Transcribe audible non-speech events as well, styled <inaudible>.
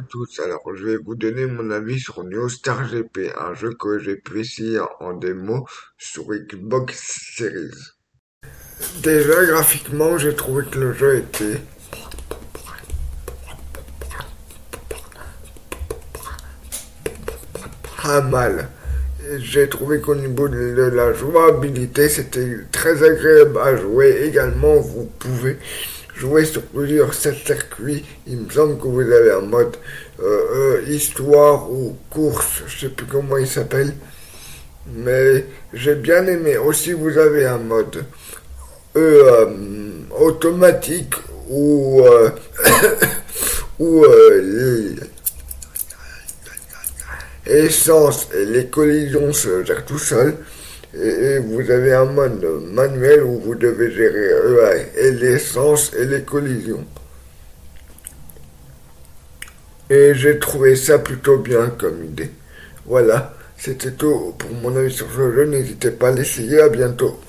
tous, alors je vais vous donner mon avis sur New Star GP, un jeu que j'ai pu essayer en démo sur Xbox Series. Déjà graphiquement, j'ai trouvé que le jeu était pas mal. J'ai trouvé qu'au niveau de la jouabilité, c'était très agréable à jouer. Également, vous pouvez jouer sur plusieurs circuits. Il me semble que vous avez un mode euh, euh, histoire ou course, je sais plus comment il s'appelle. Mais j'ai bien aimé. Aussi, vous avez un mode euh, automatique ou <coughs> ou essence et les collisions se gèrent tout seul et, vous avez un mode manuel où vous devez gérer et l'essence et les collisions. Et j'ai trouvé ça plutôt bien comme idée. Voilà, c'était tout pour mon avis sur ce jeu. N'hésitez pas à l'essayer. À bientôt.